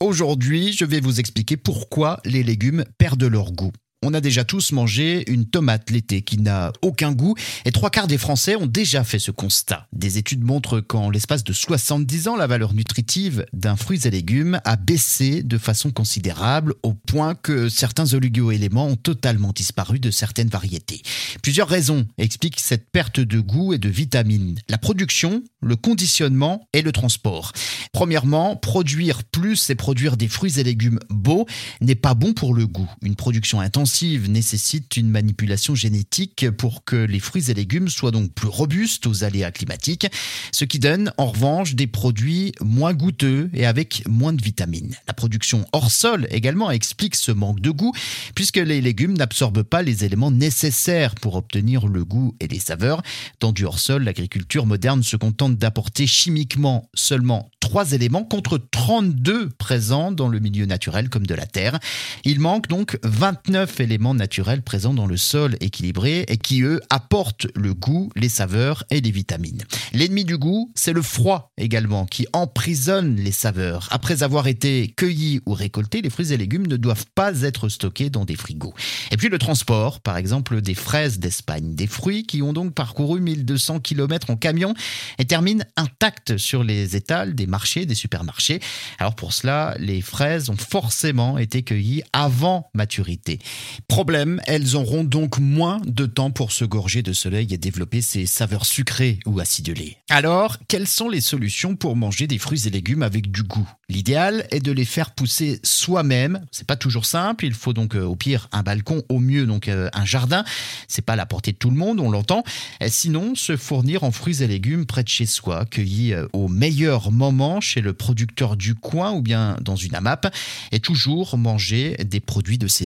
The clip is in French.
Aujourd'hui, je vais vous expliquer pourquoi les légumes perdent leur goût. On a déjà tous mangé une tomate l'été qui n'a aucun goût et trois quarts des Français ont déjà fait ce constat. Des études montrent qu'en l'espace de 70 ans, la valeur nutritive d'un fruit et légumes a baissé de façon considérable au point que certains oligo-éléments ont totalement disparu de certaines variétés. Plusieurs raisons expliquent cette perte de goût et de vitamines. La production, le conditionnement et le transport. Premièrement, produire plus et produire des fruits et légumes beaux n'est pas bon pour le goût. Une production intense nécessite une manipulation génétique pour que les fruits et légumes soient donc plus robustes aux aléas climatiques, ce qui donne en revanche des produits moins goûteux et avec moins de vitamines. La production hors sol également explique ce manque de goût, puisque les légumes n'absorbent pas les éléments nécessaires pour obtenir le goût et les saveurs. Dans du hors sol, l'agriculture moderne se contente d'apporter chimiquement seulement trois éléments contre 32 présents dans le milieu naturel comme de la terre. Il manque donc 29 éléments naturels présents dans le sol équilibré et qui, eux, apportent le goût, les saveurs et les vitamines. L'ennemi du goût, c'est le froid également, qui emprisonne les saveurs. Après avoir été cueillis ou récoltés, les fruits et légumes ne doivent pas être stockés dans des frigos. Et puis le transport, par exemple des fraises d'Espagne, des fruits qui ont donc parcouru 1200 km en camion et terminent intacts sur les étals des marchés, des supermarchés. Alors pour cela, les fraises ont forcément été cueillies avant maturité. Problème, elles auront donc moins de temps pour se gorger de soleil et développer ces saveurs sucrées ou acidulées. Alors, quelles sont les solutions pour manger des fruits et légumes avec du goût? L'idéal est de les faire pousser soi-même. C'est pas toujours simple. Il faut donc euh, au pire un balcon, au mieux donc euh, un jardin. C'est pas à la portée de tout le monde, on l'entend. Sinon, se fournir en fruits et légumes près de chez soi, cueillis euh, au meilleur moment chez le producteur du coin ou bien dans une AMAP, et toujours manger des produits de saison.